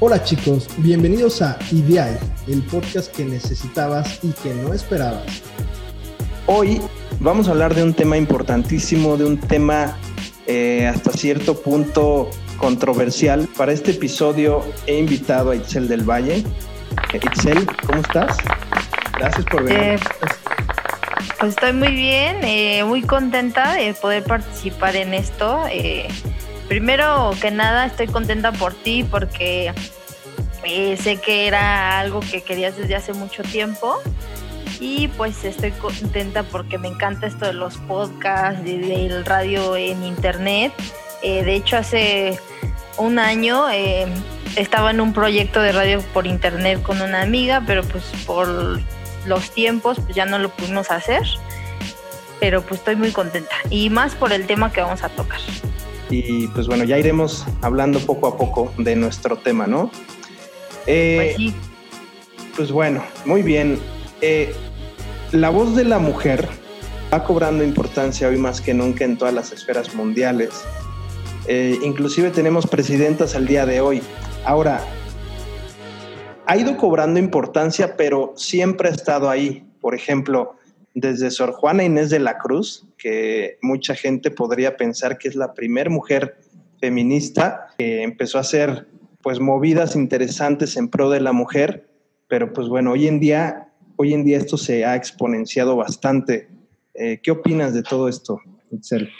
Hola chicos, bienvenidos a Ideal, el podcast que necesitabas y que no esperabas. Hoy vamos a hablar de un tema importantísimo, de un tema eh, hasta cierto punto controversial. Para este episodio he invitado a Itzel del Valle. Eh, Itzel, ¿cómo estás? Gracias por venir. Eh, pues estoy muy bien, muy contenta de poder participar en esto. Primero que nada, estoy contenta por ti porque eh, sé que era algo que querías desde hace mucho tiempo y pues estoy contenta porque me encanta esto de los podcasts, del radio en internet. Eh, de hecho, hace un año eh, estaba en un proyecto de radio por internet con una amiga, pero pues por los tiempos pues ya no lo pudimos hacer. Pero pues estoy muy contenta y más por el tema que vamos a tocar y pues bueno, ya iremos hablando poco a poco de nuestro tema, ¿no? Eh, pues, pues, bueno, muy bien. Eh, la voz de la mujer va cobrando importancia hoy más que nunca en todas las esferas mundiales. Eh, inclusive tenemos presidentas al día de hoy. Ahora, ha ido cobrando importancia, pero siempre ha estado ahí. Por ejemplo, desde Sor Juana Inés de la Cruz, que mucha gente podría pensar que es la primera mujer feminista que empezó a hacer pues movidas interesantes en pro de la mujer, pero pues bueno, hoy en día, hoy en día esto se ha exponenciado bastante. Eh, ¿Qué opinas de todo esto, Itzel?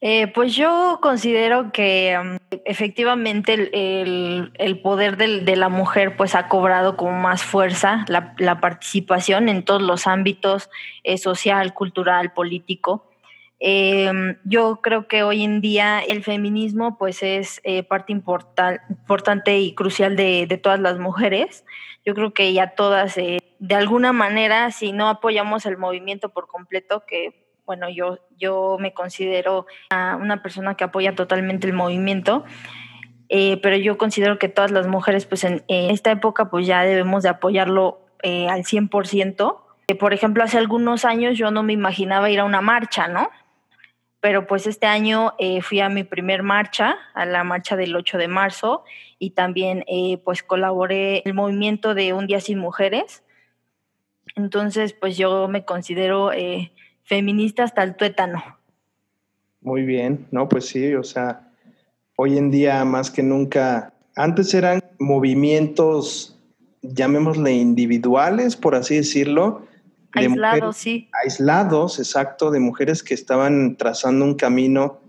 Eh, pues yo considero que um, efectivamente el, poder de la mujer pues ha cobrado como más fuerza la, participación en todos los ámbitos eh, social, cultural, político. Em, yo creo que hoy en día el feminismo pues es eh, parte importante y crucial de, de, todas las mujeres. Yo creo que ya todas, de alguna manera, si no apoyamos el movimiento por completo, que bueno, yo, yo me considero una persona que apoya totalmente el movimiento, eh, pero yo considero que todas las mujeres, pues en, esta época, pues ya debemos de apoyarlo eh, al 100%. Eh, por ejemplo, hace algunos años yo no me imaginaba ir a una marcha, ¿no? Pero pues este año fui a mi primer marcha, a la marcha del 8 de marzo, y también pues colaboré en el movimiento de Un Día Sin Mujeres. Entonces, pues yo me considero feminista hasta el tuétano. Muy bien, no, pues sí, o sea, hoy en día más que nunca, antes eran movimientos, llamémosle individuales, por así decirlo. Aislados, sí. Aislados, exacto, de mujeres que estaban trazando un camino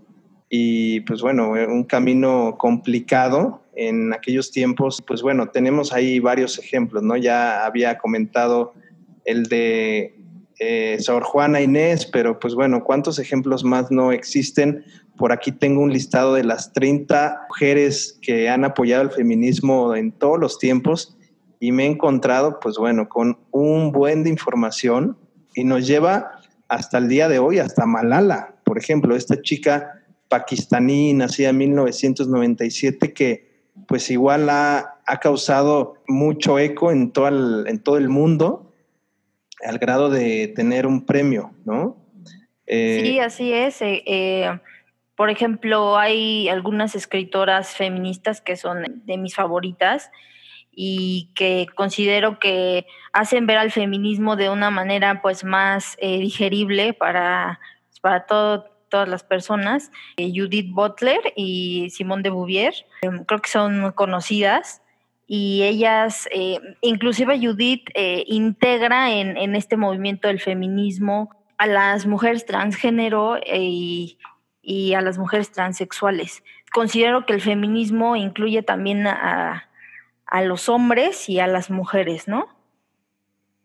y pues bueno, un camino complicado en aquellos tiempos. Pues bueno, tenemos ahí varios ejemplos, ¿no? Ya había comentado el de eh, Sor Juana Inés, pero pues bueno, ¿cuántos ejemplos más no existen? Por aquí tengo un listado de las 30 mujeres que han apoyado el feminismo en todos los tiempos y me he encontrado, pues bueno, con un buen de información y nos lleva hasta el día de hoy, hasta Malala, por ejemplo, esta chica pakistaní nacida en 1997 que pues igual ha, ha causado mucho eco en todo el, en todo el mundo al grado de tener un premio, ¿no? Eh, sí, así es. Eh, eh, por ejemplo, hay algunas escritoras feministas que son de mis favoritas y que considero que hacen ver al feminismo de una manera pues más digerible para, para todas las personas. Judith Butler y Simone de Bouvier, creo que son conocidas y ellas, eh, inclusive Judith, eh, integra en, este movimiento del feminismo a las mujeres transgénero eh, y, a las mujeres transexuales. Considero que el feminismo incluye también a, a los hombres y a las mujeres, ¿no?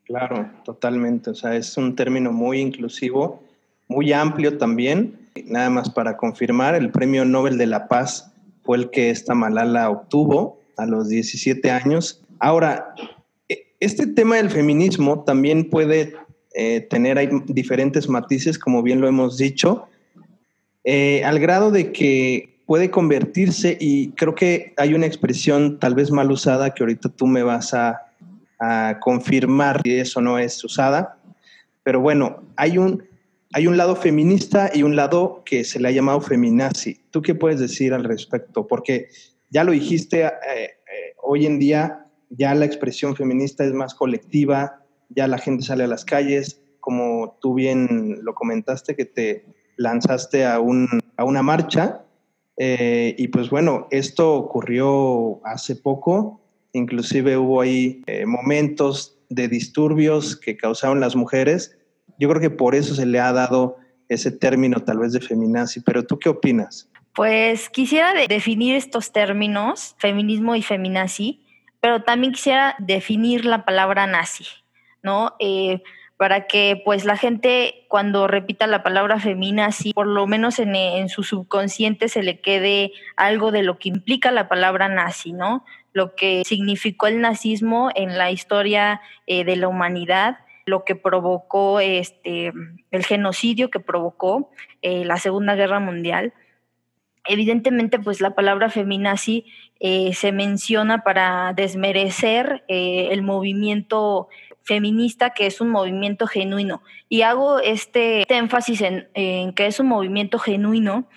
Claro, totalmente. O sea, es un término muy inclusivo, muy amplio también. Nada más para confirmar, el Premio Nobel de la Paz fue el que esta Malala obtuvo a los 17 años. Ahora, e, este tema del feminismo también puede eh, tener diferentes matices, como bien lo hemos dicho, eh, al grado de que puede convertirse, y creo que hay una expresión tal vez mal usada que ahorita tú me vas a, confirmar si eso no es usada, pero bueno, hay un, hay un lado feminista y un lado que se le ha llamado feminazi. ¿Tú qué puedes decir al respecto? Porque ya lo dijiste eh, eh, hoy en día ya la expresión feminista es más colectiva, ya la gente sale a las calles, como tú bien lo comentaste, que te lanzaste a, un, a una marcha. Eh, y pues bueno, esto ocurrió hace poco, inclusive hubo ahí momentos de disturbios que causaron las mujeres. Yo creo que por eso se le ha dado ese término tal vez de feminazi, pero ¿tú qué opinas? Pues quisiera definir estos términos, feminismo y feminazi, pero también quisiera definir la palabra nazi, ¿no? Eh, para que pues la gente cuando repita la palabra feminazi, por lo menos en, su subconsciente se le quede algo de lo que implica la palabra nazi, ¿no? Lo que significó el nazismo en la historia eh, de la humanidad, lo que provocó este, el genocidio que provocó eh, la Segunda Guerra Mundial. Evidentemente, pues la palabra feminazi eh, se menciona para desmerecer eh, el movimiento feminista, que es un movimiento genuino. Y hago este, énfasis en, que es un movimiento genuino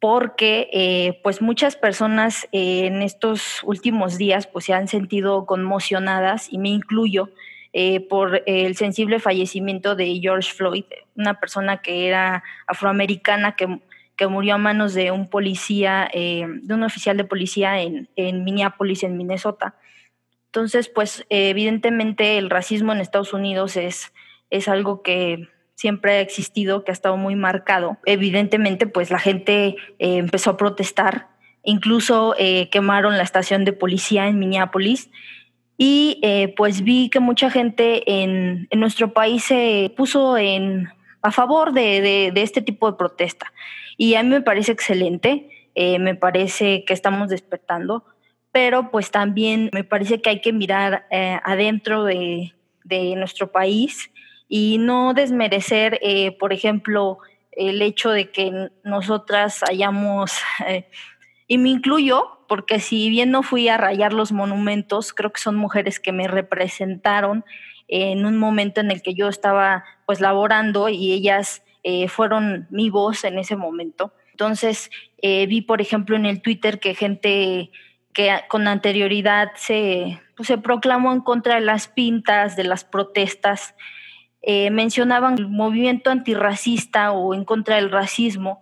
porque eh, pues muchas personas en estos últimos días pues se han sentido conmocionadas y me incluyo por el sensible fallecimiento de George Floyd, una persona que era afroamericana que que murió a manos de un policía, eh, de un oficial de policía en, Minneapolis, en Minnesota. Entonces, pues evidentemente el racismo en Estados Unidos es, es algo que siempre ha existido, que ha estado muy marcado. Evidentemente, pues la gente eh, empezó a protestar, incluso eh, quemaron la estación de policía en Minneapolis y pues vi que mucha gente en, nuestro país se puso en, a favor de este tipo de protesta. Y a mí me parece excelente, eh, me parece que estamos despertando, pero pues también me parece que hay que mirar eh, adentro de, nuestro país y no desmerecer, eh, por ejemplo, el hecho de que nosotras hayamos, y me incluyo, porque si bien no fui a rayar los monumentos, creo que son mujeres que me representaron en un momento en el que yo estaba pues laborando y ellas eh, fueron mi voz en ese momento. Entonces, eh, vi, por ejemplo, en el Twitter que gente que con anterioridad se, pues, se proclamó en contra de las pintas, de las protestas, eh, mencionaban el movimiento antirracista o en contra del racismo,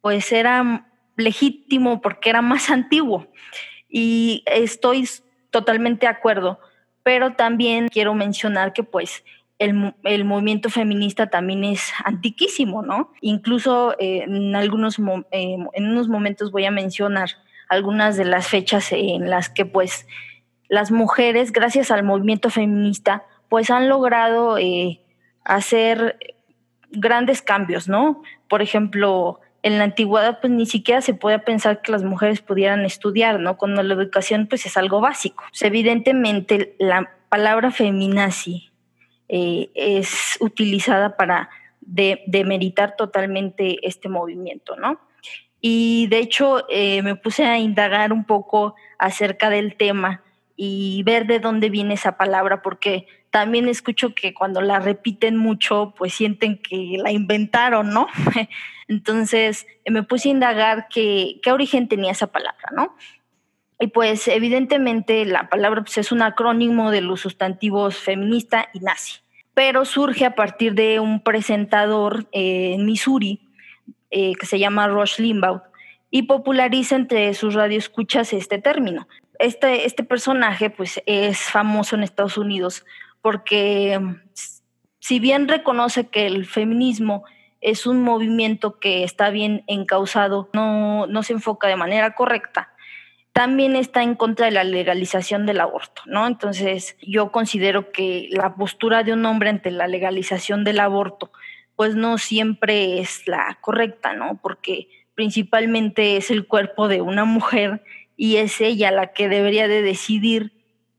pues era legítimo porque era más antiguo. Y estoy totalmente de acuerdo, pero también quiero mencionar que pues el, movimiento feminista también es antiquísimo, ¿no? Incluso eh, en algunos eh, en unos momentos voy a mencionar algunas de las fechas en las que pues las mujeres, gracias al movimiento feminista, pues han logrado eh, hacer grandes cambios, ¿no? Por ejemplo, en la antigüedad pues ni siquiera se podía pensar que las mujeres pudieran estudiar, ¿no? Cuando la educación pues es algo básico. Pues, evidentemente la palabra feminazi eh, es utilizada para demeritar totalmente este movimiento, ¿no? Y de hecho eh, me puse a indagar un poco acerca del tema y ver de dónde viene esa palabra, porque también escucho que cuando la repiten mucho, pues sienten que la inventaron, ¿no? Entonces me puse a indagar qué, qué origen tenía esa palabra, ¿no? Y pues evidentemente la palabra pues, es un acrónimo de los sustantivos feminista y nazi, pero surge a partir de un presentador eh, en Missouri eh, que se llama Rush Limbaugh y populariza entre sus radioescuchas este término. Este, este personaje pues es famoso en Estados Unidos porque si bien reconoce que el feminismo es un movimiento que está bien encausado, no, no se enfoca de manera correcta, también está en contra de la legalización del aborto, ¿no? Entonces, yo considero que la postura de un hombre ante la legalización del aborto, pues no siempre es la correcta, ¿no? Porque principalmente es el cuerpo de una mujer y es ella la que debería de decidir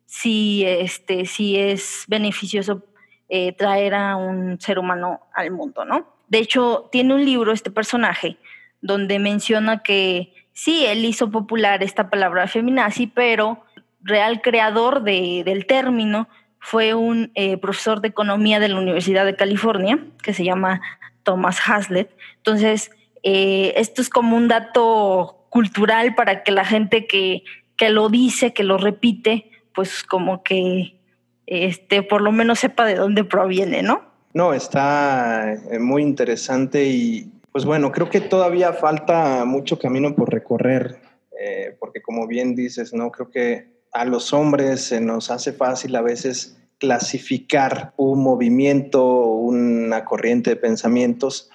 si, este, si es beneficioso eh, traer a un ser humano al mundo, ¿no? De hecho, tiene un libro este personaje donde menciona que sí, él hizo popular esta palabra feminazi, pero real creador del término fue un eh, profesor de economía de la Universidad de California, que se llama Thomas Hazlitt. Entonces, eh, esto es como un dato cultural para que la gente que, que lo dice, que lo repite, pues como que este, por lo menos sepa de dónde proviene, ¿no? No, está eh, muy interesante y pues bueno, creo que todavía falta mucho camino por recorrer, eh, porque como bien dices, ¿no? Creo que a los hombres se nos hace fácil a veces clasificar un movimiento, una corriente de pensamientos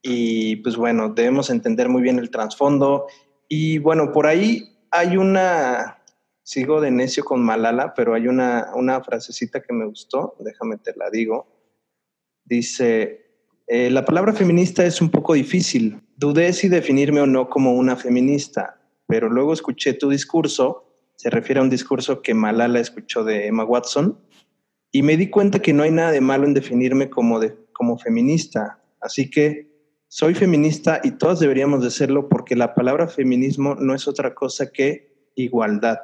y pues bueno, debemos entender muy bien el trasfondo y bueno, por ahí hay una, sigo de necio con Malala, pero hay una, una frasecita que me gustó, déjame te la digo, dice, eh, la palabra feminista es un poco difícil, dudé si definirme o no como una feminista, pero luego escuché tu discurso, se refiere a un discurso que Malala escuchó de Emma Watson, y me di cuenta que no hay nada de malo en definirme como, como feminista. Así que soy feminista y todas deberíamos de serlo porque la palabra feminismo no es otra cosa que igualdad.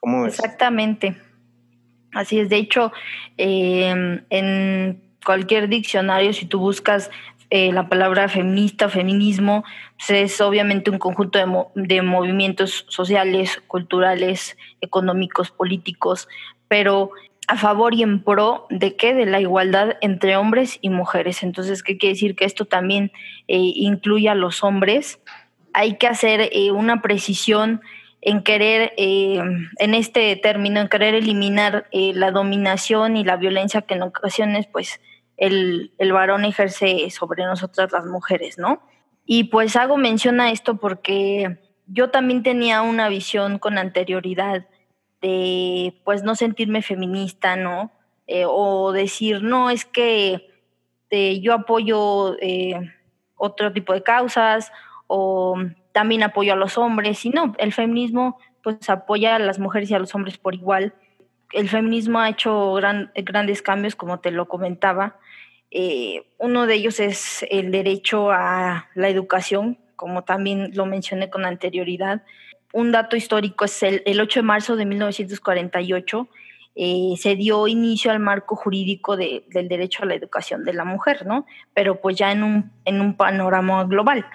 ¿Cómo es? Exactamente. Así es. De hecho, em, en cualquier diccionario, si tú buscas eh, la palabra feminista, feminismo, pues es obviamente un conjunto de, movimientos sociales, culturales, económicos, políticos, pero a favor y en pro de qué? De la igualdad entre hombres y mujeres. Entonces, ¿qué quiere decir? Que esto también eh, incluye a los hombres. Hay que hacer eh, una precisión en querer, eh, en este término, en querer eliminar la dominación y la violencia que en ocasiones, pues, el, el varón ejerce sobre nosotras las mujeres, ¿no? Y pues hago mención a esto porque yo también tenía una visión con anterioridad de pues no sentirme feminista, ¿no? Eh, o decir, no, es que eh, yo apoyo eh, otro tipo de causas o también apoyo a los hombres y no, el feminismo pues apoya a las mujeres y a los hombres por igual. El feminismo ha hecho grandes cambios, como te lo comentaba. uno de ellos es el derecho a la educación, como también lo mencioné con anterioridad un dato histórico es el, el 8 de marzo de 1948 eh, se dio inicio al marco jurídico del derecho a la educación de la mujer, ¿no? Pero pues ya en un, en un panorama global.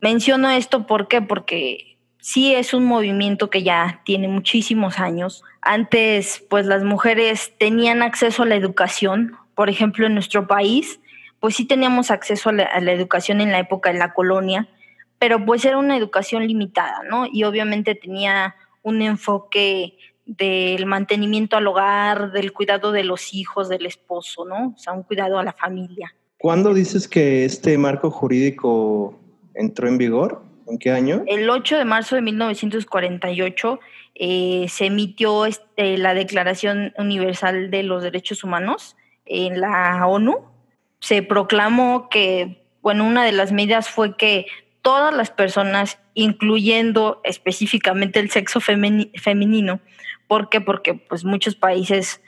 Menciono esto ¿por qué? porque sí es un movimiento que ya tiene muchísimos años. Antes, pues las mujeres tenían acceso a la educación, por ejemplo, en nuestro país, pues sí teníamos acceso a la, educación en la época de la colonia, pero pues era una educación limitada, ¿no? Y obviamente tenía un enfoque del mantenimiento al hogar, del cuidado de los hijos, del esposo, ¿no? O sea, un cuidado a la familia. ¿Cuándo dices que este marco jurídico entró en vigor? ¿En qué año? El 8 de marzo de 1948 eh, se emitió este, la Declaración Universal de los Derechos Humanos en la ONU. Se proclamó que, bueno, una de las medidas fue que todas las personas, incluyendo específicamente el sexo femenino. ¿Por qué? Porque pues muchos países,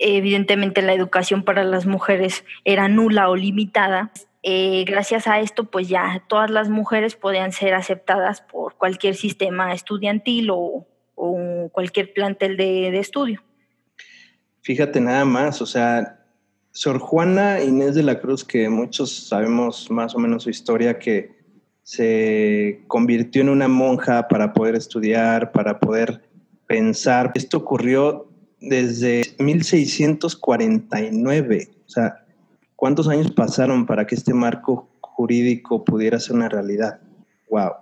evidentemente la educación para las mujeres era nula o limitada. Eh, gracias a esto, pues ya todas las mujeres podían ser aceptadas por cualquier sistema estudiantil o, cualquier plantel de, de estudio. Fíjate nada más, o sea, Sor Juana Inés de la Cruz, que muchos sabemos más o menos su historia, que se convirtió en una monja para poder estudiar, para poder pensar. Esto ocurrió desde 1649. O sea, ¿cuántos años pasaron para que este marco jurídico pudiera ser una realidad? Wow.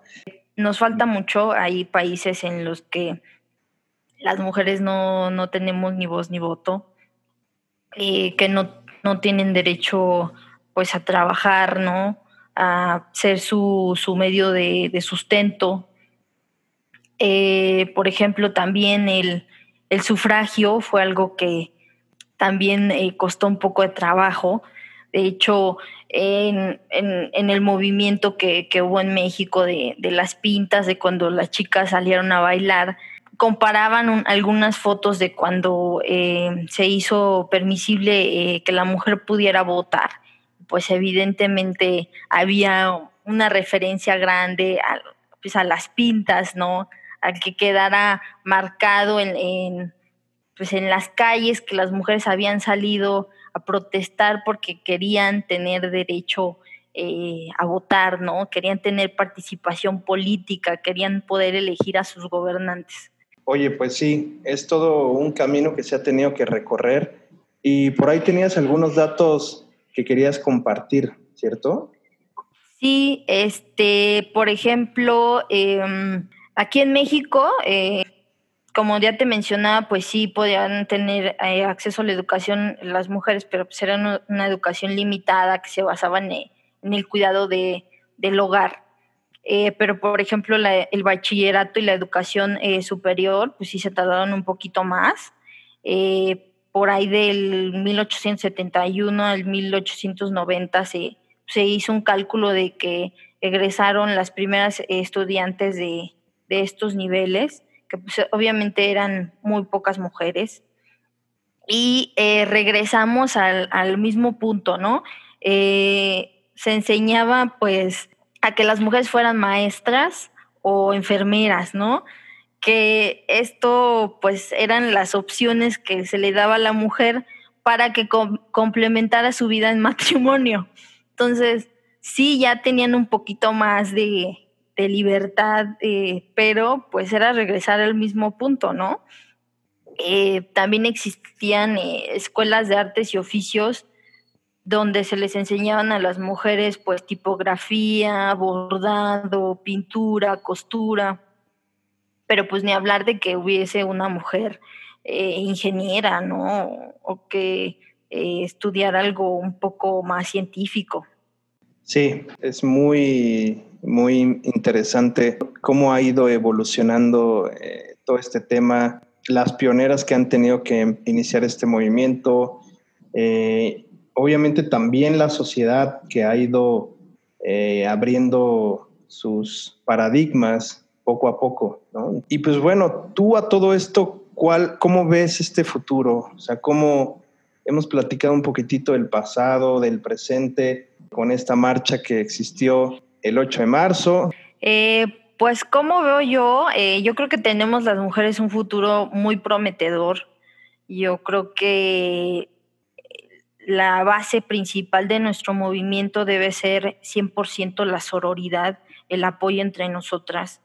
Nos falta mucho. Hay países en los que las mujeres no, no tenemos ni voz ni voto, eh, que no, no tienen derecho pues a trabajar, ¿no? a ser su, medio de, sustento. Eh, por ejemplo, también el, sufragio fue algo que también eh, costó un poco de trabajo. De hecho, en, el movimiento que, hubo en México de, las pintas, de cuando las chicas salieron a bailar, comparaban algunas fotos de cuando eh, se hizo permisible que la mujer pudiera votar pues evidentemente había una referencia grande a, pues las pintas, ¿no? A que quedara marcado en, pues en las calles que las mujeres habían salido a protestar porque querían tener derecho eh, a votar, ¿no? Querían tener participación política, querían poder elegir a sus gobernantes. Oye, pues sí, es todo un camino que se ha tenido que recorrer y por ahí tenías algunos datos que querías compartir, ¿cierto? Sí, este, por ejemplo, em, aquí en México, eh, como ya te mencionaba, pues sí podían tener eh, acceso a la educación las mujeres, pero pues era una, educación limitada que se basaba en, eh, el cuidado de, del hogar. Eh, pero, por ejemplo, el bachillerato y la educación superior, pues sí se tardaron un poquito más. por ahí del 1871 al 1890 se, se hizo un cálculo de que egresaron las primeras estudiantes de, de estos niveles que pues, obviamente eran muy pocas mujeres. Y eh, regresamos al, mismo punto, ¿no? Eh, se enseñaba pues a que las mujeres fueran maestras o enfermeras, ¿no? Que esto pues eran las opciones que se le daba a la mujer para que complementara su vida en matrimonio. Entonces, sí, ya tenían un poquito más de, de libertad, eh, pero pues era regresar al mismo punto, ¿no? Eh, también existían eh, escuelas de artes y oficios donde se les enseñaban a las mujeres pues tipografía, bordado, pintura, costura, pero pues ni hablar de que hubiese una mujer ingeniera, ¿no? O que estudiara algo un poco más científico. Sí, es muy muy interesante cómo ha ido evolucionando eh, todo este tema, las pioneras que han tenido que iniciar este movimiento, eh, obviamente también la sociedad que ha ido eh, abriendo sus paradigmas poco a poco. Y pues bueno, tú a todo esto, ¿cuál, ¿cómo ves este futuro? O sea, ¿cómo hemos platicado un poquitito del pasado, del presente, con esta marcha que existió el 8 de marzo. Eh, pues como veo yo, eh, yo creo que tenemos las mujeres un futuro muy prometedor. Yo creo que la base principal de nuestro movimiento debe ser 100% la sororidad, el apoyo entre nosotras,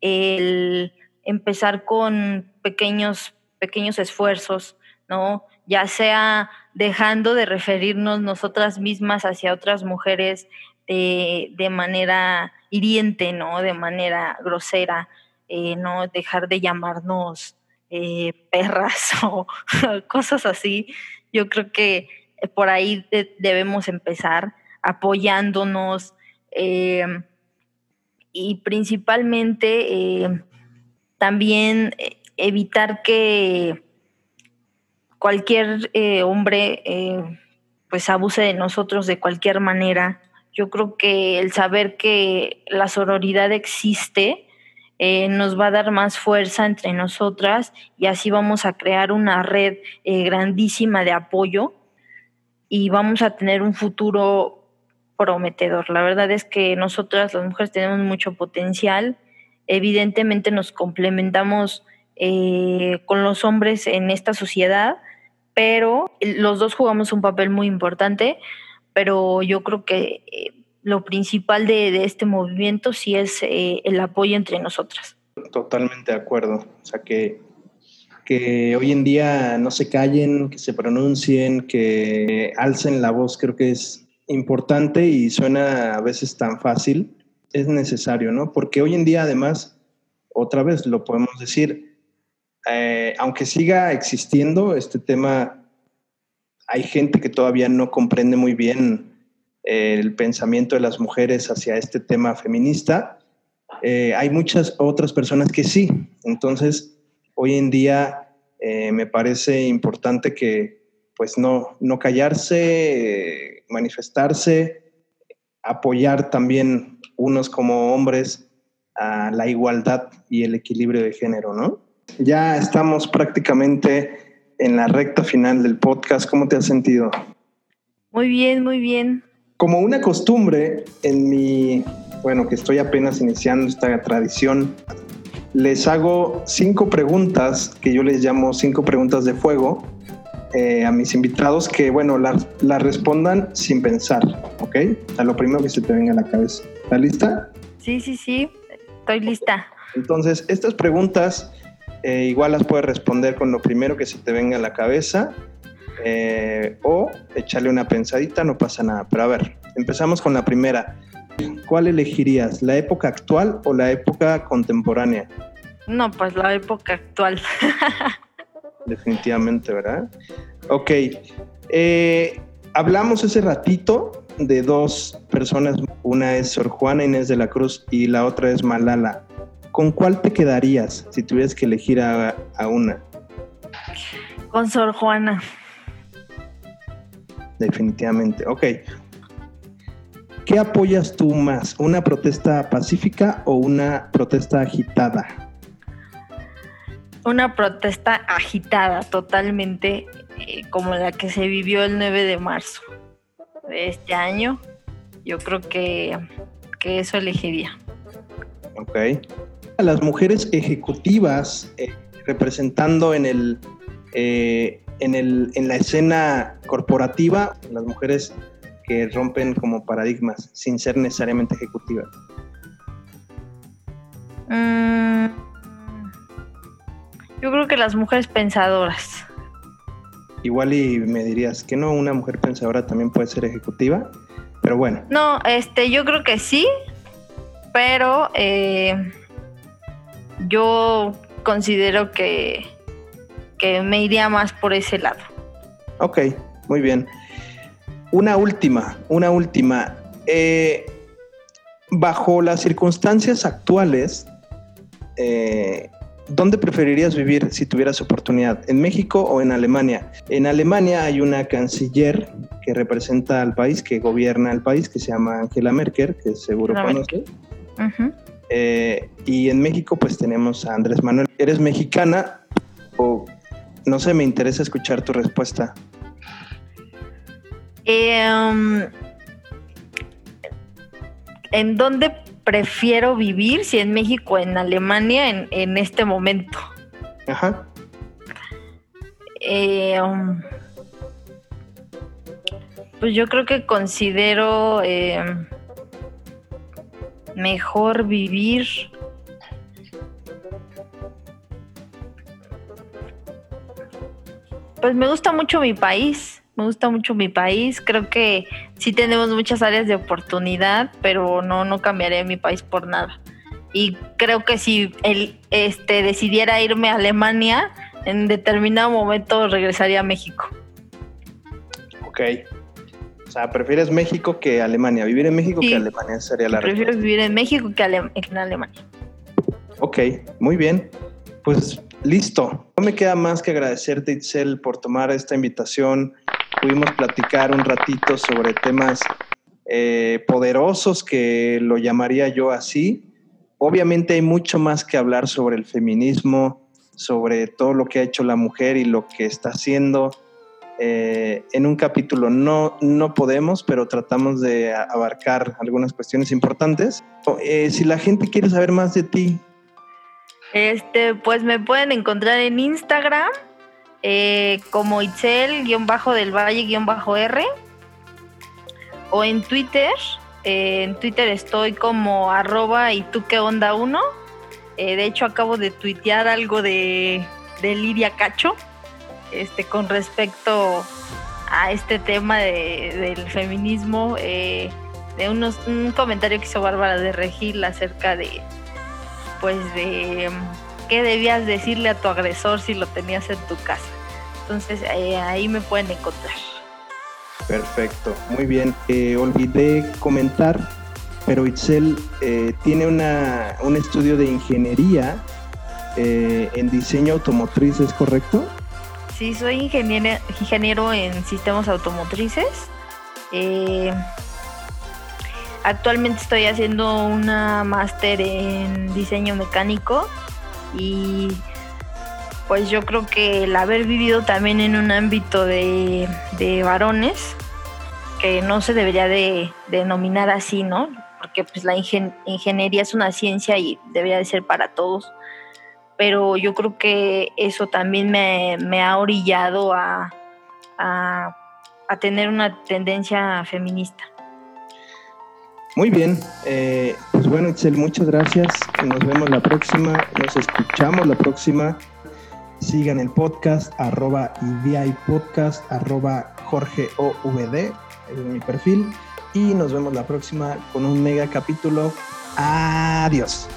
el empezar con pequeños, pequeños esfuerzos, ¿no? Ya sea dejando de referirnos nosotras mismas hacia otras mujeres de, manera hiriente, ¿no? De manera grosera, eh, no dejar de llamarnos eh, perras o cosas así. Yo creo que por ahí debemos empezar apoyándonos eh, y principalmente también evitar que cualquier hombre pues abuse de nosotros de cualquier manera yo creo que el saber que la sororidad existe eh, nos va a dar más fuerza entre nosotras y así vamos a crear una red eh, grandísima de apoyo y vamos a tener un futuro prometedor. La verdad es que nosotras las mujeres tenemos mucho potencial. Evidentemente nos complementamos eh, con los hombres en esta sociedad, pero los dos jugamos un papel muy importante pero yo creo que eh, lo principal de, este movimiento sí es eh, el apoyo entre nosotras. Totalmente de acuerdo. O sea, que, que hoy en día no se callen, que se pronuncien, que alcen la voz, creo que es importante y suena a veces tan fácil. Es necesario, ¿no? Porque hoy en día, además, otra vez lo podemos decir, eh, aunque siga existiendo este tema hay gente que todavía no comprende muy bien eh, el pensamiento de las mujeres hacia este tema feminista. Eh, hay muchas otras personas que sí. Entonces, hoy en día me parece importante que pues no, no callarse, manifestarse, apoyar también unos como hombres a la igualdad y el equilibrio de género, ¿no? Ya estamos prácticamente en la recta final del podcast. ¿Cómo te has sentido? Muy bien, muy bien. Como una costumbre en mi, bueno, que estoy apenas iniciando esta tradición, les hago cinco preguntas que yo les llamo cinco preguntas de fuego. eh, a mis invitados que, bueno, las la respondan sin pensar, ¿ok? A lo primero que se te venga a la cabeza. ¿Estás lista? Sí, sí, sí, estoy lista. Entonces, estas preguntas eh, igual las puedes responder con lo primero que se te venga a la cabeza eh, o echarle una pensadita, no pasa nada. Pero a ver, empezamos con la primera. ¿Cuál elegirías, la época actual o la época contemporánea? No, pues la época actual. Definitivamente, ¿verdad? Ok. Eh, hablamos ese ratito de dos personas. Una es Sor Juana Inés de la Cruz y la otra es Malala. ¿Con cuál te quedarías si tuvieras que elegir a, a una? Con Sor Juana. Definitivamente. Ok. ¿Qué apoyas tú más? ¿Una protesta pacífica o una protesta agitada? Una protesta agitada, totalmente eh, como la que se vivió el 9 de marzo de este año. Yo creo que, que eso elegiría. Ok. A las mujeres ejecutivas eh, representando en el, eh, en el en la escena corporativa, las mujeres que rompen como paradigmas sin ser necesariamente ejecutivas. Mm, yo creo que las mujeres pensadoras. Igual y me dirías que no, una mujer pensadora también puede ser ejecutiva, pero bueno. No, este, yo creo que sí, pero eh, yo considero que, que me iría más por ese lado. Ok, muy bien. Una última, una última. Eh, bajo las circunstancias actuales, eh, ¿dónde preferirías vivir si tuvieras oportunidad? ¿En México o en Alemania? En Alemania hay una canciller que representa al país, que gobierna el país, que se llama Angela Merkel, que seguro conoces. Ujú. Eh, y en México pues tenemos a Andrés Manuel. ¿Eres mexicana o no sé, me interesa escuchar tu respuesta? Eh, um, ¿En dónde prefiero vivir? Si en México o en Alemania en, en este momento. Ajá. Eh, um, pues yo creo que considero eh, mejor vivir. Pues me gusta mucho mi país, me gusta mucho mi país. Creo que sí tenemos muchas áreas de oportunidad, pero no, no cambiaré mi país por nada. Y creo que si el, este, decidiera irme a Alemania, en determinado momento regresaría a México. Ok. O sea, prefieres México que Alemania. Vivir en México Sí. que Alemania sería la Prefiero respuesta. vivir en México que ale- que en Alemania. Ok, muy bien. Pues listo. No me queda más que agradecerte, Itzel, por tomar esta invitación. Pudimos platicar un ratito sobre temas eh, poderosos, que lo llamaría yo así. Obviamente hay mucho más que hablar sobre el feminismo, sobre todo lo que ha hecho la mujer y lo que está haciendo. Eh, en un capítulo no, no podemos, pero tratamos de abarcar algunas cuestiones importantes. Eh, si la gente quiere saber más de ti, Este, pues me pueden encontrar en Instagram eh, como Itzel-del Valle-R o en Twitter. eh, en Twitter estoy como arroba y tú qué onda uno. De hecho acabo de tuitear algo de Lidia Cacho este, con respecto a este tema de- del feminismo. eh, de unos, un comentario que hizo Bárbara de Regil acerca de pues de mm, qué debías decirle a tu agresor si lo tenías en tu casa. Entonces eh, ahí me pueden encontrar. Perfecto, muy bien. Eh, olvidé comentar, pero Itzel eh, tiene una, un estudio de ingeniería en diseño automotriz, ¿es correcto? Sí, soy ingeniero, ingeniero en sistemas automotrices. Eh, actualmente estoy haciendo una máster en diseño mecánico y pues yo creo que el haber vivido también en un ámbito de, de varones, que no se debería de denominar así, ¿no? Porque pues la ingen- ingeniería es una ciencia y debería de ser para todos pero yo creo que eso también me, me ha orillado a, a, tener una tendencia feminista. Muy bien, eh, pues bueno, Itzel, muchas gracias. Nos vemos la próxima, nos escuchamos la próxima. Sigan el podcast, arroba IDI Podcast, arroba Jorge OVD, es mi perfil. Y nos vemos la próxima con un mega capítulo. Adiós.